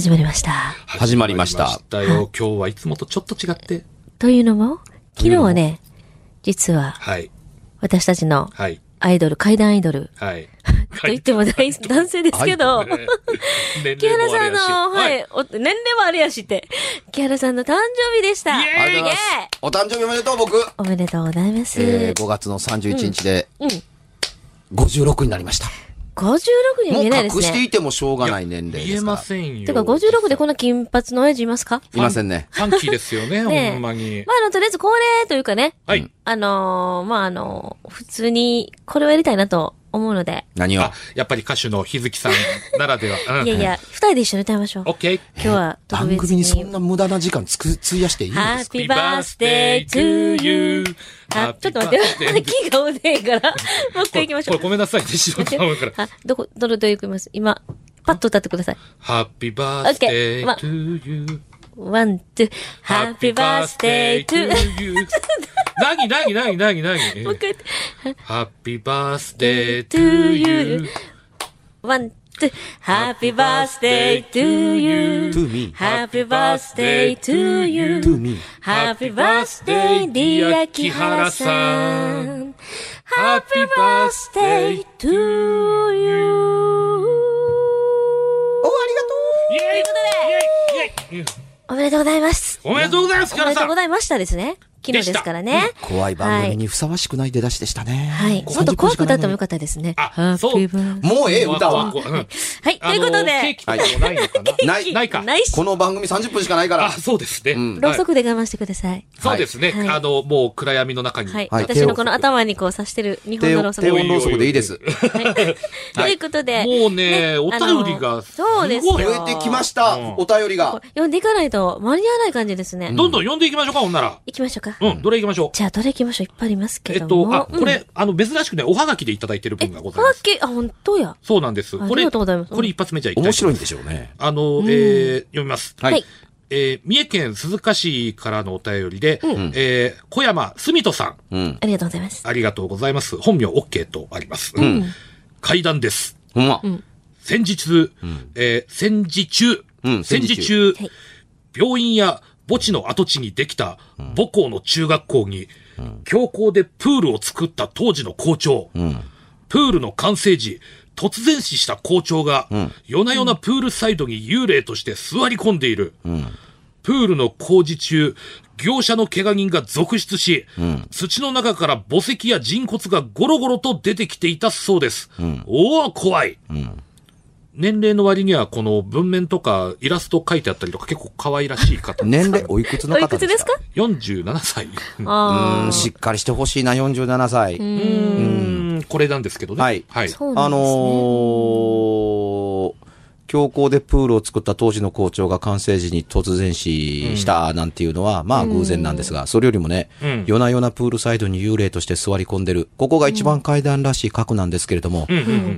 始まりました。始まりました始まりまよ。今日はいつもとちょっと違って。というのも、昨日はね、実ははい。私たちのはい。アイドル、階段アイドル、はい。と言っても大男性ですけど、年 木原さんの、はい、お年齢もあれやして、木原さんの誕生日でした。ありがとうございます。お誕生日おめでとう、僕。おめでとうございます。えー、5月の31日で、うん。56になりました。56にもう見えないですね。隠していてもしょうがない年齢言えですから。ませんよ。てか、56でこんな金髪の親父いますか？いませんね。ファンキーですよね、ねえほんまに。まあ、あの、とりあえず恒例というかね、はい。あのーまあ、あのー普通に、これをやりたいなと思うので、何を？あ、やっぱり歌手の日月さんならでは。うんいやいや、二人で一緒に歌いましょう。オッケー。今日は特番別組にそんに。な無駄な時間つく、費やしていいんですか？Happy birthday to you. あ、ちょっと待って、気 がおねえから。もう一回行きましょうこれ。ごめんなさいね、しろ頼むから。あ、どこ、どれどれ行きます今、パッと歌ってください。Happy birthday Okay to you. ワン、ツー、Happy birthday to you. なになになになになにもう一回 Happy birthday to to you. you. ワン、ツー、Happy birthday to you. to me, Happy birthday to you. to me. Happy birthday, dear 木原さん。Happy birthday to you. イェイというイェイイェイおめでとうございます。おめでとうございます、おめでと。うんございましたですね。昨日ですからね。怖い番組にふさわしくない出だしでしたね。はい。もっと怖く歌ってもよかったですね。あそうもうええ歌は。うんはい、ということで、ないのかな？ないないか。ないしこ、の番組30分しかないからあ、。そうですね。んろうはいそくで我慢してください。そうですね。はいあの、もう暗闇の中に。はい。はい私のこの頭にこう刺してる日本低温、のろうそく。低温ろうそくでいいです。ということで。もうねお便りがそうです増えてきましたうん。お便りが。読んでいかないと間に合わない感じですね。どんどん読んでいきましょうか、ほんなら。行きましょうか。うん、どれ行きましょう？じゃあ、どれ行きましょう？いっぱいありますけえっと。あ、これ、あの、珍しくね、おはがきでいただいてるえ、分がございます。はがき、あ、本当や。そうなんです。あこれ、ありがとうございますこれ一発目じゃいきた面白いんとでしょうね。あの、えー、読みます。ははいい。えー、三重県鈴鹿市からのお便りで、うんえー、小山住人さん、うん。ありがとうございます。ありがとうございます。本名 OK とあります。ん階段です。ほんま。戦時中、えー戦時中、うん戦時戦時中、はい病院や墓地の跡地にできた母校の中学校に、強行でプールを作った当時の校長、プールの完成時、突然死した校長が、夜な夜なプールサイドに幽霊として座り込んでいる。プールの工事中、業者の怪我人が続出し、土の中から墓石や人骨がゴロゴロと出てきていたそうです。おお、怖い。年齢の割には、この文面とかイラスト書いてあったりとか結構可愛らしい方。年齢おいくつの方でか？くつですすか47歳。あうん、しっかりしてほしいな、47歳。うーん、これなんですけどね。はいはいあ、。そうなあんですね。のー、強行でプールを作った当時の校長が完成時に突然死したなんていうのは、まあ偶然なんですが、それよりもね、うん夜な夜なプールサイドに幽霊として座り込んでる。ここが一番階段らしい角なんですけれども、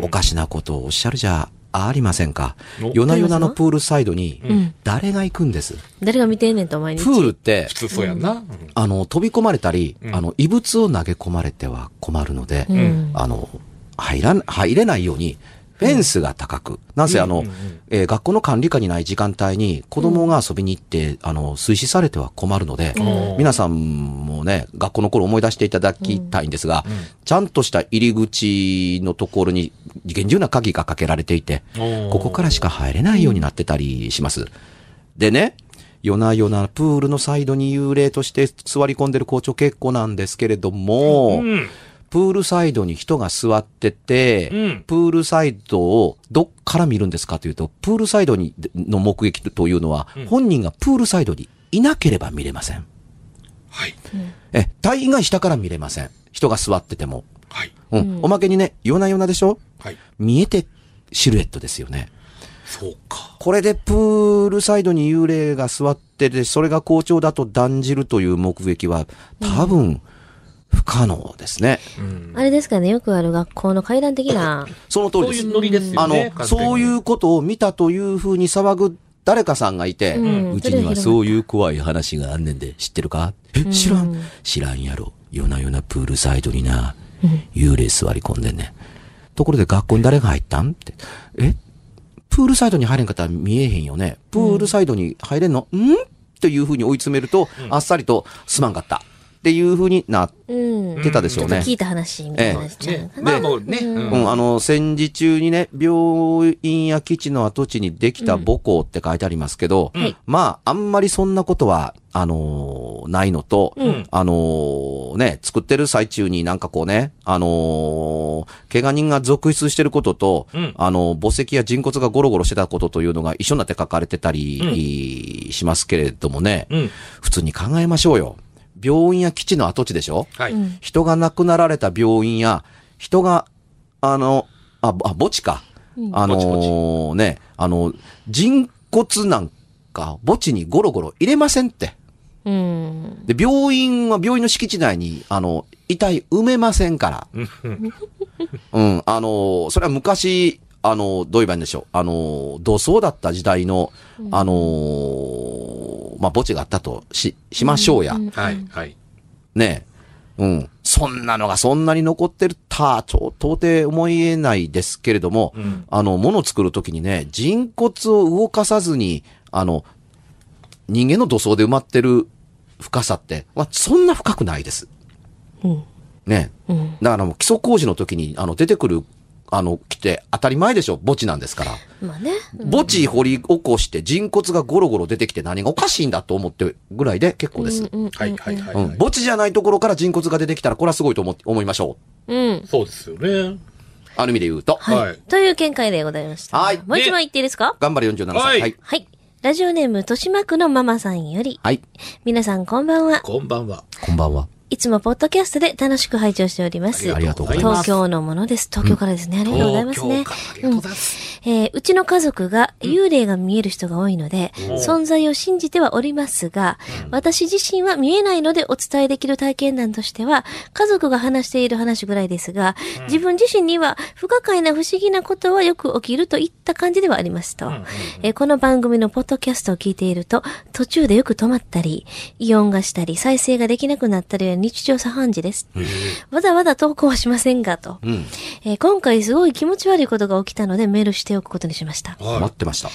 おかしなことをおっしゃるじゃありませんか？お。夜な夜なのプールサイドにん、誰が行くんです？誰が見てんねんと、毎日。プールって普、通そうやんな。うんあの、飛び込まれたり、んあの、異物を投げ込まれては困るので、んあの、入らん、入れないように、フェンスが高く、なんせあの、えー学校の管理下にない時間帯に子供が遊びに行って、あの、推進されては困るので、ん。皆さんもね、学校の頃思い出していただきたいんですが、ちゃんとした入り口のところに厳重な鍵がかけられていて、ここからしか入れないようになってたりします。でね、夜な夜なプールのサイドに幽霊として座り込んでる校長結構なんですけれども、うん。プールサイドに人が座ってて、うんプールサイドをどっから見るんですかというと、プールサイドにの目撃というのは、本人がプールサイドにいなければ見れません。はい。え、大概下から見れません。人が座ってても。はい。うん。おまけにね、夜な夜なでしょ？はい。見えてシルエットですよね。そうか。これでプールサイドに幽霊が座ってて、それが校長だと断じるという目撃は、多分、不可能ですね。うん。あれですかね、よくある学校の階段的な。その通りですそういう。ノリですよあの、ね。そういうことを見たというふうに騒ぐ誰かさんがいて、うんうちにはそういう怖い話があんねんで、知ってるか？え、知らん知らんやろ。夜な夜なプールサイドにな、幽霊座り込んでんねん。ところで学校に誰が入ったん？って。え？プールサイドに入れんかったら見えへんよね。プールサイドに入れんの、ん？という風に追い詰めると、あっさりとすまんかった。っていう風になっうん。てたでしょうね。聞いた話みたいなやつちゃうねか。なまあもうね。うんうん、あの、戦時中にね、病院や基地の跡地にできた母校って書いてありますけど、はいまあ、あんまりそんなことは、あのーないのと、んあのーね、作ってる最中になんかこうね、あのー怪我人が続出してることと、うんあの、墓石や人骨がゴロゴロしてたことというのが一緒になって書かれてたり、しますけれどもね、うん。普通に考えましょうよ。病院や基地の跡地でしょ？はい。人が亡くなられた病院や、人が、あの、あ、ぼあ墓地か。あのーね、あの、人骨なんか墓地にゴロゴロ入れませんって。うん。で、病院は病院の敷地内に、あの、遺体埋めませんから。うん、あのーそれは昔、あのーどう言えばいいんでしょう。あのー土葬だった時代の、あのーまあ、墓地があったとし、しましょうや。はい。はい。ねえ。うん。そんなのがそんなに残ってるた、ちょ、到底思いえないですけれども、んあの、物を作るときにね、人骨を動かさずに、あの、人間の土葬で埋まってる深さって、まあ、そんな深くないです。うん。ねえ。うん。だからもう基礎工事の時に、あの、出てくる、あの、来て当たり前でしょ墓地なんですから。まあね。墓地掘り起こして人骨がゴロゴロ出てきて何がおかしいんだと思ってるぐらいで結構です。うん。はい。はい。はい。うん。墓地じゃないところから人骨が出てきたら、これはすごいと思って、思いましょう。うん。そうですよね。ある意味で言うと。はい。はいという見解でございました。はいもう一枚言っていいですか？頑張れ47歳。はいはい。はい。ラジオネーム、豊島区のママさんより。はい。皆さんこんばんは。こんばんは。こんばんは。いつもポッドキャストで楽しく拝聴しております。ありがとうございます東京のものです。東京からですね。ありがとうございますね。うございます。えーうちの家族が幽霊が見える人が多いので、存在を信じてはおりますが、私自身は見えないのでお伝えできる体験談としては、家族が話している話ぐらいですが、自分自身には不可解な不思議なことはよく起きるといった感じではありますと。えーこの番組のポッドキャストを聞いていると、途中でよく止まったり、イオンがしたり、再生ができなくなったりは日常茶飯事です。わざわざ投稿はしませんが、と。うん。えー今回すごい気持ち悪いことが起きたのでメールしておくことにしました。待ってました。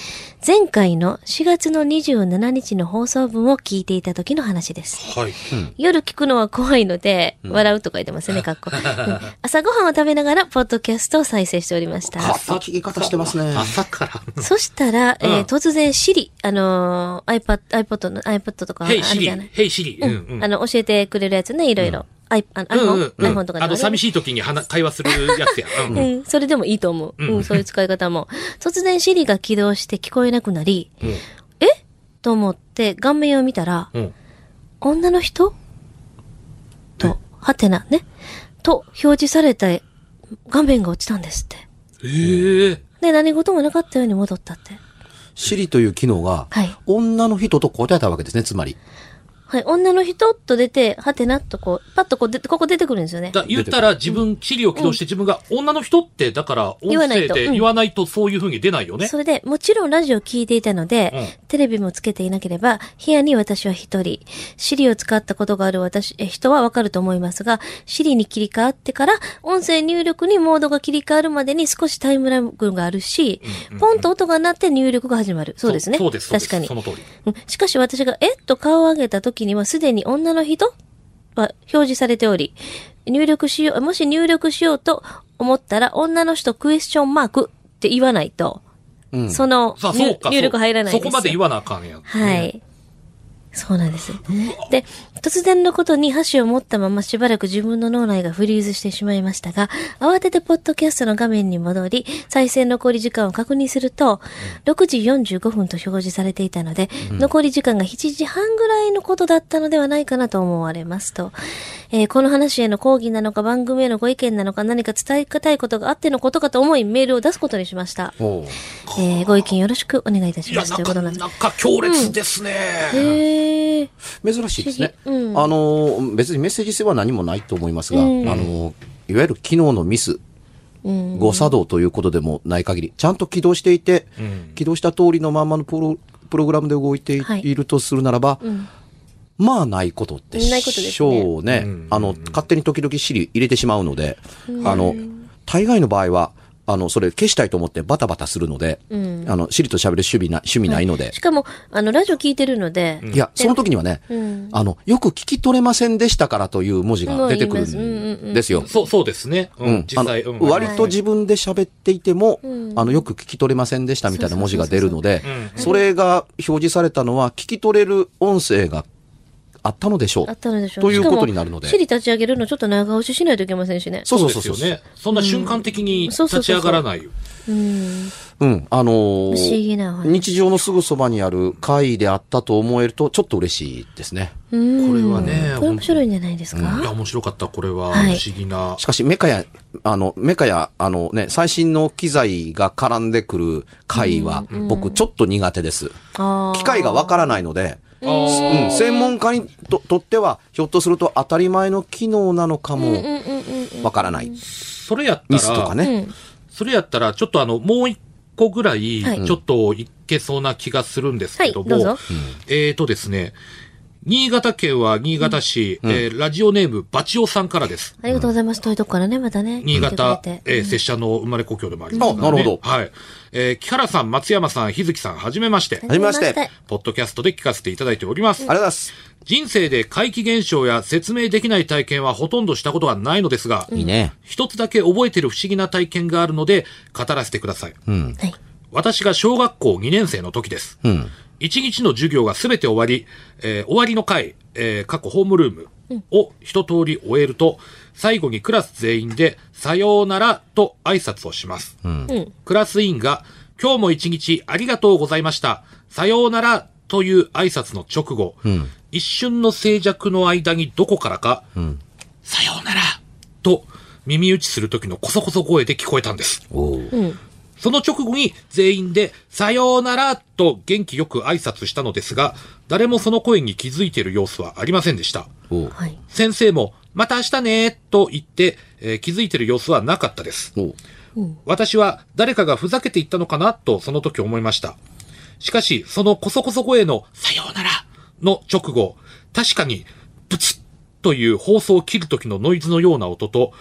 前回の4月の27日の放送分を聞いていた時の話です。はい。夜聞くのは怖いので、笑うとか言ってますね、かっこ。う ん朝ごはんを食べながら、ポッドキャストを再生しておりました。変わった聞き方してますね。朝から。そしたら、えーうん突然、シリ、あのー iPad、iPod の、iPod とかあるじゃない？。ヘイシリ。うんうん。あの、教えてくれるやつね、いろいろ。アイあのうんうん iPhone、うん iPhone とかにあの、寂ししい時に話会話するやつや。うんうんうん、それでもいいと思う。うん、そういう使い方も。突然 Siri が起動して聞こえなくなり、うんえ？と思って顔面を見たら、うん。女の人？と、はてな、ね？と、表示された画面が落ちたんですって。ええ。で、何事もなかったように戻ったって。シリという機能が、はい女の人と答えたわけですね、つまり。はい、女の人と出て、はてなとこう、パッとこう出て、ここ出てくるんですよね。だ言ったら自分、シリを起動して自分が女の人って、だから音言わない声で言わないとそういう風に出ないよね。それで、もちろんラジオ聞いていたので、うんテレビもつけていなければ、部屋に私は一人、シリを使ったことがある私、え人はわかると思いますが、シリに切り替わってから、音声入力にモードが切り替わるまでに少しタイムラグがあるし、ポンと音が鳴って入力が始まる。そうですね。そうです。そうです確かにそ。の通り。うんしかし私が、えっと顔を上げた時にはすでに女の人は表示されており、入力しよう、もし入力しようと思ったら、女の人クエスチョンマークって言わないと、うん。その入力入らないです。そこまで言わなあかんやん。はい。そうなんです。で、突然のことに箸を持ったまましばらく自分の脳内がフリーズしてしまいましたが、慌ててポッドキャストの画面に戻り、再生残り時間を確認すると、6時45分と表示されていたので、残り時間が7時半ぐらいのことだったのではないかなと思われますと、えーこの話への抗議なのか番組へのご意見なのか何か伝えたいことがあってのことかと思いメールを出すことにしましおた。うえーご意見よろしくお願いいたします。とないかうことなんです。なか強烈ですね。珍しいですね。うん。あの、別にメッセージ性は何もないと思いますが、うん。あの、いわゆる機能のミス、うん。誤作動ということでもない限り、ちゃんと起動していて、うん。起動した通りのままのプロプログラムで動いてい,、はいるとするならば、ん。まあないことでしょうね。うん。あの、勝手に時々シリ入れてしまうので、あの、大概の場合は、あの、それ消したいと思ってバタバタするので、うん。あの、シリと喋る趣味な、趣味ないので。し、かも、あの、ラジオ聞いてるので、いや、その時にはね、うん。あの、よく聞き取れませんでしたからという文字が出てくるんですよ。そう、そうですね。ううん。ん、実際、あのうん割と自分で喋っていても、うん。あの、よく聞き取れませんでしたみたいな文字が出るのでそれが表示されたのは、聞き取れる音声があったのでしょうあ。ったのでしょうということになるのでしかもシリ立ち上げるのちょっと長押ししないといけませんしね。そうそうでそうそう。すよね。そんな瞬間的に立ち上がらない。うん。うん、あのー不思議なお話日常のすぐそばにある会であったと思えると、ちょっと嬉しいですね。うんこれはねこれ面白いんじゃないですか、いや、面白かった。これは、はい不思議な。しかし、メカや、あの、メカや、あのね、最新の機材が絡んでくる回は、僕ちょっと苦手です。機械がわからないので、うん、専門家にととっては、ひょっとすると当たり前の機能なのかもうんうんうんうん。わからない。それやったミスとからうね。ん。それやったら、ちょっとあの、もう一個ぐらい、はいちょっといけそうな気がするんですけども、はいえーとですね、新潟県は新潟市、えーラジオネームバチオさんからです。ありがとうございます。遠いとこからね、またね。新潟えー拙者の生まれ故郷でもありますからね。あなるほどはい。えー木原さん、松山さん、日月さん、はじめまして。はじめましてポッドキャストで聞かせていただいております。ありがとうございます。人生で怪奇現象や説明できない体験はほとんどしたことがないのですが、いいね。一つだけ覚えている不思議な体験があるので、語らせてください。うん。はい。私が小学校2年生の時です。うん。一日の授業がすべて終わり、えー終わりの回、えー、過去ホームルームを一通り終えると、最後にクラス全員で、さようならと挨拶をします。うん。クラス委員が、今日も一日ありがとうございました。さようならという挨拶の直後、ん一瞬の静寂の間にどこからか、んさようならと耳打ちする時のコソコソ声で聞こえたんです。おううん。その直後に全員で、さようならと元気よく挨拶したのですが、誰もその声に気づいている様子はありませんでした。おうはい。先生も、また明日ね、と言って、えー、気づいてる様子はなかったです。私は誰かがふざけていったのかなとその時思いました。しかし、そのこそこそ声のさようならの直後、確かにブツッという放送を切る時のノイズのような音と、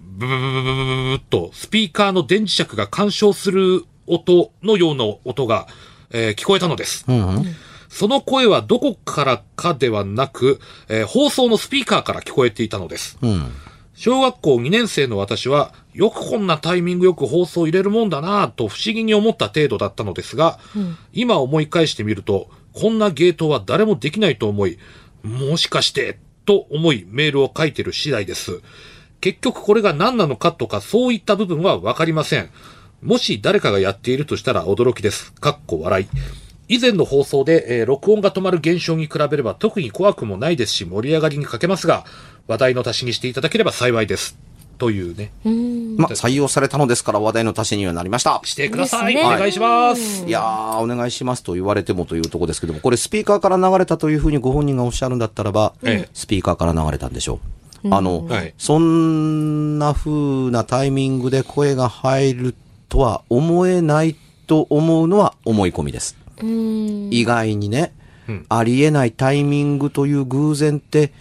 ブブブブブブブとスピーカーの電磁石が干渉する音のような音が、えー、聞こえたのです。うんその声はどこからかではなく、えー放送のスピーカーから聞こえていたのです。うん。小学校2年生の私は、よくこんなタイミングよく放送入れるもんだなぁと不思議に思った程度だったのですが、今思い返してみると、こんなゲートは誰もできないと思い、もしかして、と思いメールを書いてる次第です。結局これが何なのかとかそういった部分はわかりません。もし誰かがやっているとしたら驚きです。かっこ笑い。以前の放送で、えー録音が止まる現象に比べれば特に怖くもないですし盛り上がりに欠けますが、話題の足しにしていただければ幸いです。というね。うん。まあ、採用されたのですから話題の足しにはなりました。してください。ねお願いします。いやー、お願いしますと言われてもというところですけども、これスピーカーから流れたというふうにご本人がおっしゃるんだったらば、ええスピーカーから流れたんでしょう。あの、はいそんな風なタイミングで声が入るとは思えないと思うのは思い込みです。うん。意外にね、うん。ありえないタイミングという偶然って、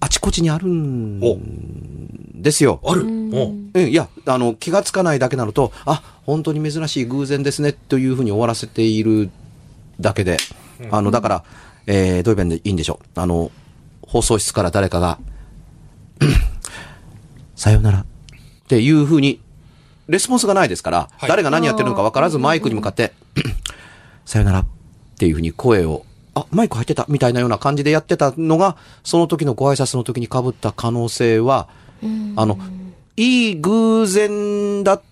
あちこちにあるお。んですよ。ある。お。うん、いや、あの、気がつかないだけなのと、あ、本当に珍しい偶然ですね、というふうに終わらせているだけで、あの、だから、えー、どういう弁でいいんでしょう。あの、放送室から誰かが、さようなら、っていうふうに、レスポンスがないですから、はい。誰が何やってるのか分からずマイクに向かって、さよなら。っていうふうに声を、あ、マイク入ってたみたいなような感じでやってたのが、その時のご挨拶の時に被った可能性は、あの、いい偶然だっ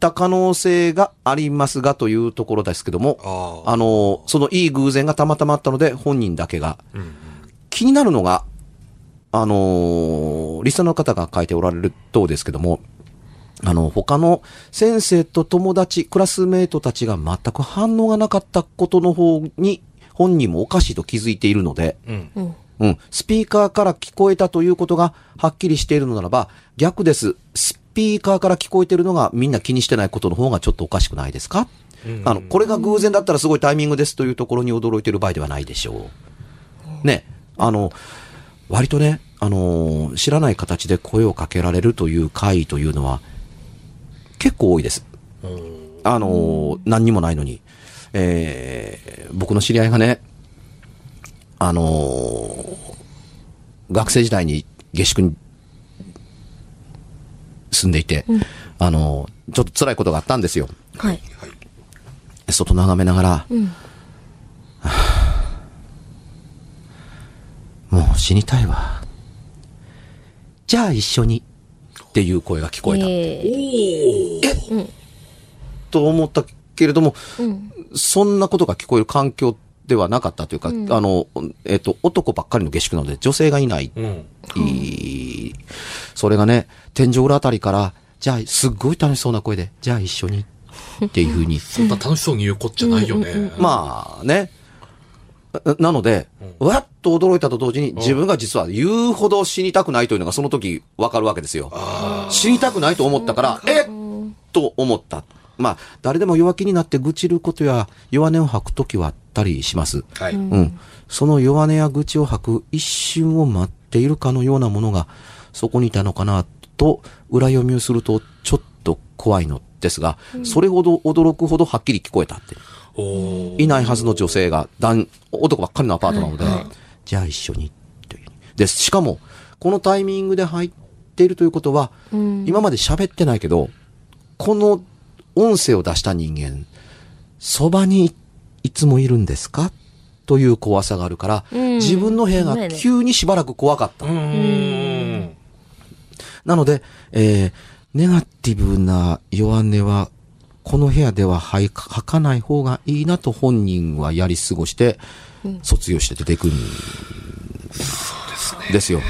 た可能性がありますがというところですけども、ああの、そのいい偶然がたまたまあったので、本人だけが。うん。気になるのが、あのリスナーの方が書いておられるとですけども、あの、他の先生と友達、クラスメイトたちが全く反応がなかったことの方に、本人もおかしいと気づいているので、うん。うん。うん、スピーカーから聞こえたということがはっきりしているのならば、逆です。スピーカーから聞こえているのがみんな気にしてないことの方がちょっとおかしくないですか？うんあの、これが偶然だったらすごいタイミングですというところに驚いている場合ではないでしょう。ね、あの、割とね、あの、知らない形で声をかけられるという回というのは、結構多いです。あのー何にもないのに。えー僕の知り合いがね、あのー学生時代に下宿に住んでいて、あのーちょっと辛いことがあったんですよ。はい。外眺めながら、はあ もう死にたいわ。じゃあ一緒にっていう声が聞こえた。ええと思ったけれども、うん。そんなことが聞こえる環境ではなかったというか、あの、えっ、と、男ばっかりの下宿なので女性がいない。うん。いいそれがね、天井裏あたりから、じゃあ、すっごい楽しそうな声で、じゃあ一緒にっていうふうに そんな楽しそうに言うこっちゃないよね。まあね。ななので、わっと驚いたと同時に、自分が実は言うほど死にたくないというのがその時わかるわけですよ。死にたくないと思ったから、えっと思った。まあ、誰でも弱気になって愚痴ることや弱音を吐く時はあったりします。はい。うん。その弱音や愚痴を吐く一瞬を待っているかのようなものが、そこにいたのかな、と、裏読みをすると、ちょっと怖いのですが、それほど驚くほどはっきり聞こえたって。いないはずの女性が、男、男ばっかりのアパートなので、はいはいじゃあ一緒に、という。で、しかも、このタイミングで入っているということは、うん。今まで喋ってないけど、この音声を出した人間、そばにいつもいるんですか？という怖さがあるから、うん自分の部屋が急にしばらく怖かった。なので、えー、ネガティブな弱音は、この部屋では吐かない方がいいなと本人はやり過ごして、卒業して出ていくんですよ。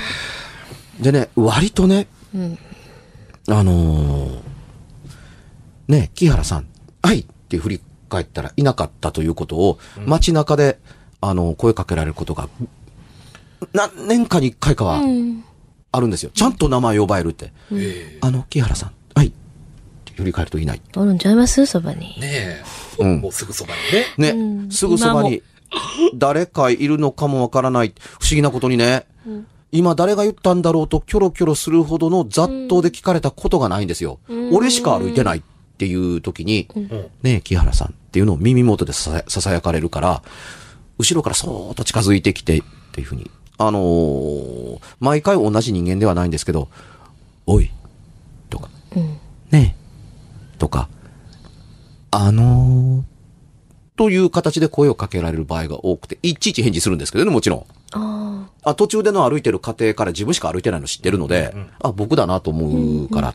でね、割とね、うん。あのーね、木原さん、はいって振り返ったらいなかったということを、街中で、あの、声かけられることが、何年かに一回かはうん。あるんですよ。ちゃんと名前呼ばれるって。えあの、木原さん、振り返るといない。おるんちゃいます？そばにえ。ねえ。うんもうすぐそばにね。ね、うんすぐそばに、誰かいるのかもわからない。不思議なことにね、今誰が言ったんだろうとキョロキョロするほどの雑踏で聞かれたことがないんですよ。俺しか歩いてないっていう時に、うん。ねえ、木原さんっていうのを耳元でささささやかれるから、後ろからそーっと近づいてきてっていうふうに。あのー毎回同じ人間ではないんですけど、おい、とか、うん。ねえ、とか、あのー、という形で声をかけられる場合が多くて、いちいち返事するんですけどね、もちろん。ああ、途中での歩いてる過程から自分しか歩いてないの知ってるので、あ、僕だなと思うから、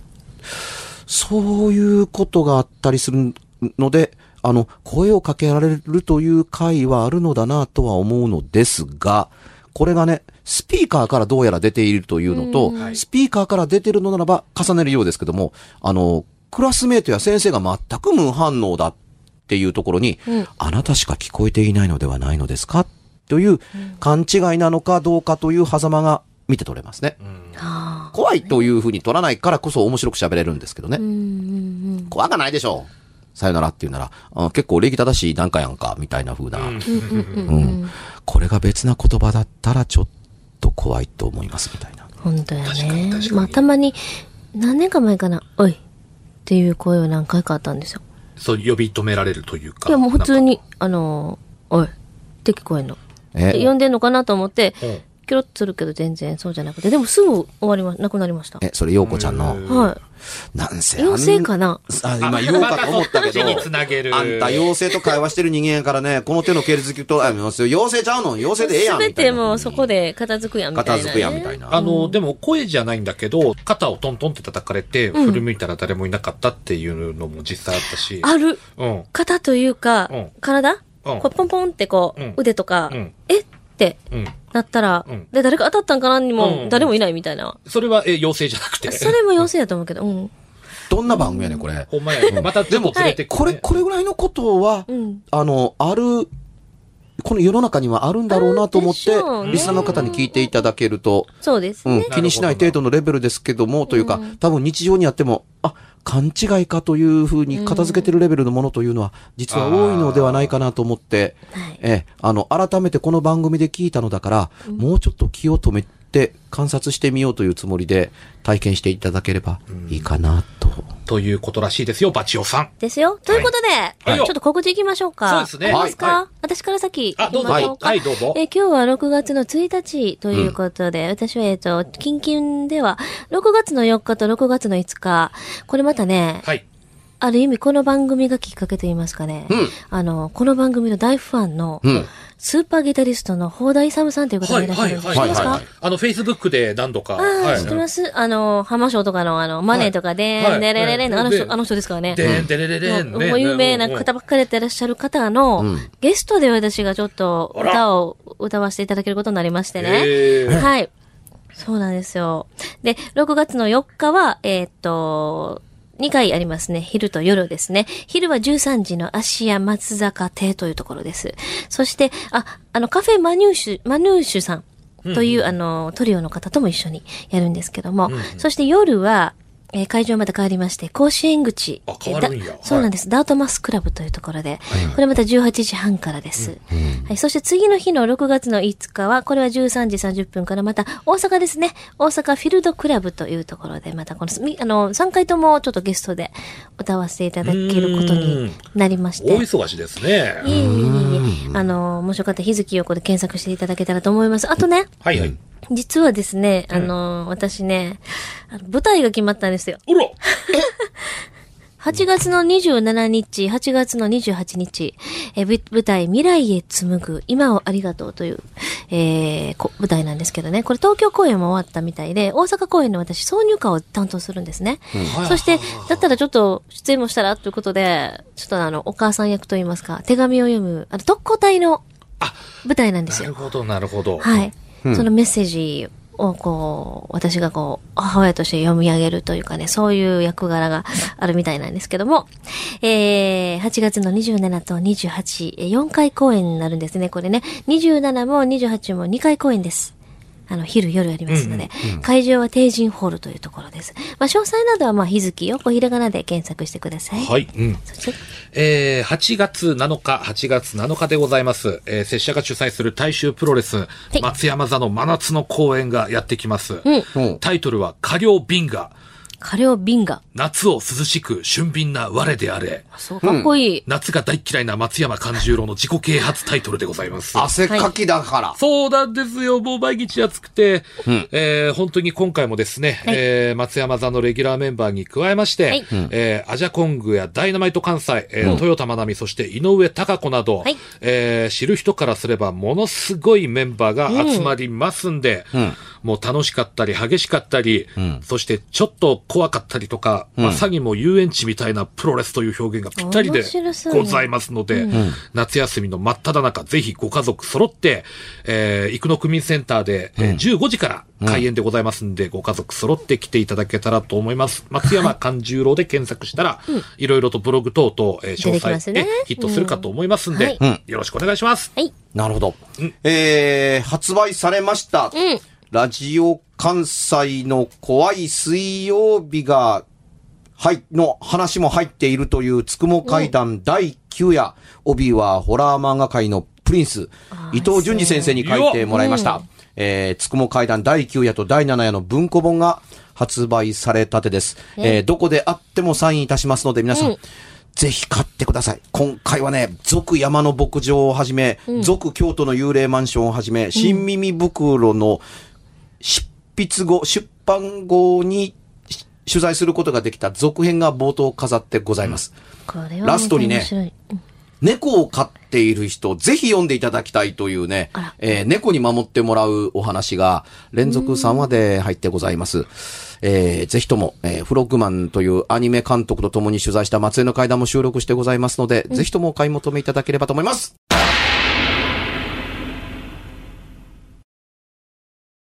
そういうことがあったりするので、あの、声をかけられるという回はあるのだなとは思うのですが、これがね、スピーカーからどうやら出ているというのと、はい。スピーカーから出てるのならば重ねるようですけども、あの、クラスメートや先生が全く無反応だっていうところに、うんあなたしか聞こえていないのではないのですかという勘違いなのかどうかという狭間が見て取れますね。あ。あ怖いというふうに取らないからこそ面白く喋れるんですけどねあ。う。んうん怖がないでしょう。さよならっていうなら、あ結構礼儀正しいなんかやんか、みたいな風な。うん。うんうんうんうん。これが別な言葉だったらちょっと怖いと思います、みたいな。本当やねまあ、たまに、何年か前かな、おいっていう声は何回かあったんですよ。そう、呼び止められるというか。いや、もう普通。に、あのー、おいって聞こえんの。え？で呼んでんのかなと思って、うんキョロッとするけど全然そうじゃなくて、でもすぐ終わりま、なくなりました。え、それ、ようこちゃんの、はなんせい。妖精かな？あ、今言おうかと思ったけど。字につなげるあんた妖精と会話してる人間やからね、この手の系列聞くと、あ、妖精ちゃうの？妖精でええやん。すべみたいなてもうそこで片付くやんみたいな、ね。片付くやん、みたいな。あの、でも声じゃないんだけど、肩をトントンって叩かれて、振り向いたら誰もいなかったっていうのも実際あったし。ある。うん。肩というか、うん体、うんこうポンポンってこう、うん腕とか、うんえ？ってうん。なったら、うんで、誰か当たったんかなにも、うん誰もいないみたいな。それは、え、妖精じゃなくて。それも妖精やと思うけど、うん。どんな番組やねん、これ。ほんまや。またちょっと連れてくこれ、ねこれぐらいのことは、うん。あの、ある、この世の中にはあるんだろうなと思ってねリスナーの方に聞いていただけると、そうですね。うん、気にしない程度のレベルですけども、というか、多分日常にあっても、あ、勘違いかというふうに片付けてるレベルのものというのは、実は多いのではないかなと思って、え、あの、改めてこの番組で聞いたのだから、もうちょっと気を止めて観察してみようというつもりで体験していただければいいかなと。ということらしいですよ、バチオさん。ですよ。ということで、はいちょっと告知行きましょうか。そうですねありますか、は私から先あ、どうぞ。はい行きましょう、か。はい、どうぞ。えー今日は6月の1日ということで、私は、えっ、と、近々では、6月の4日と6月の5日、これまたね、はい。ある意味この番組がきっかけと言いますかね、うんあの、この番組の大ファンの、うん。スーパーギタリストの放田勇さんという方がいらっしゃるんです。知ってますか、はいはいはいあの、フェイスブックで何度か。ああ、はい知ってます？あの、浜章とかのあの、マネーとかで、はいでれれれの、あので人、あの人ですからね。でんでれれれんもう有名な方ばっかりやってらっしゃる方の、うんゲストで私がちょっと歌を歌わせていただけることになりましてね。はい。そうなんですよ。で、6月の4日は、えーっと、2回ありますね。昼と夜ですね。昼は13時の芦屋松坂亭というところです。そして、あ、あの、カフェマニューシュ、マヌーシュさんという、あの、トリオの方とも一緒にやるんですけども、そして夜は、えー会場また変わりまして、甲子園口。あ変わるんやそうなんです。ダートマスクラブというところで、これまた18時半からです。はい、そして次の日の6月の5日は、これは13時30分からまた大阪ですね。大阪フィルドクラブというところで、またこの、みあの、3回ともちょっとゲストで歌わせていただけることになりまして。大忙しですね。いえいえいえいえ、あの、もしよかったら日月横で検索していただけたらと思います。あとね、はいはい。実はですね、あの、私ね、あの舞台が決まったんですよ。うろ8月の27日、8月の28日、え舞台未来へ紡ぐ今をありがとうという、えーこ舞台なんですけどね、これ東京公演も終わったみたいで、大阪公演の私挿入歌を担当するんですね。そして、だったらちょっと出演もしたらということで、ちょっとあの、お母さん役といいますか、手紙を読む、あの、特攻隊のあ、舞台なんですよ。なるほど、なるほど。はい。そのメッセージをこう、私がこう、母親として読み上げるというかね、そういう役柄があるみたいなんですけども、えー、8月の27と28、4回公演になるんですね、これね。27も28も2回公演です。あの、昼夜ありますので、会場は帝人ホールというところです。まあ、詳細などは、まあ、日月をこうひらがなで検索してください。はい。うん。えー、8月7日、8月7日でございます。えー、拙者が主催する大衆プロレス、い松山座の真夏の公演がやってきます。うん。うんタイトルは、過量ビンガ。カレオビンガ。夏を涼しく俊敏な我であれ。そう、かっこいい。夏が大嫌いな松山勘十郎の自己啓発タイトルでございます。汗かきだから。そうなんですよ。もう毎日暑くて、んえー本当に今回もですね、はいえー松山座のレギュラーメンバーに加えまして、はいえーアジャコングやダイナマイト関西、えー豊田真奈美、そして井上貴子など、はいえー知る人からすればものすごいメンバーが集まりますんで、んもう楽しかったり激しかったり、ん。そしてちょっと怖かったりとか、まさにもう遊園地みたいなプロレスという表現がぴったりでございますので、夏休みの真っ只中、ぜひご家族揃って、えー、生野区民センターで、えー15時から開演でございますんで、ご家族揃って来ていただけたらと思います。松山勘十郎で検索したら、いろいろとブログ等々、えー詳細すねえヒットするかと思いますんで、よろしくお願いします。はい。なるほど。えー、発売されました。んラジオ関西の怖い水曜日が、はい、の話も入っているというつくも階段第9夜、帯はホラー漫画界のプリンス、伊藤淳二先生に書いてもらいました。えー、つくも階段第9夜と第7夜の文庫本が発売されたてです。えー、どこであってもサインいたしますので皆さん、うん。ぜひ買ってください。今回はね、続山の牧場をはじめ、続京都の幽霊マンションをはじめ、新耳袋の執筆後、出版後にし取材することができた続編が冒頭飾ってございます。ラストにね猫を飼っている人、ぜひ読んでいただきたいというねえー猫に守ってもらうお話が連続3話で入ってございます。えーぜひとも、えーフロッグマンというアニメ監督と共に取材した松江の階段も収録してございますので、ぜひともお買い求めいただければと思います。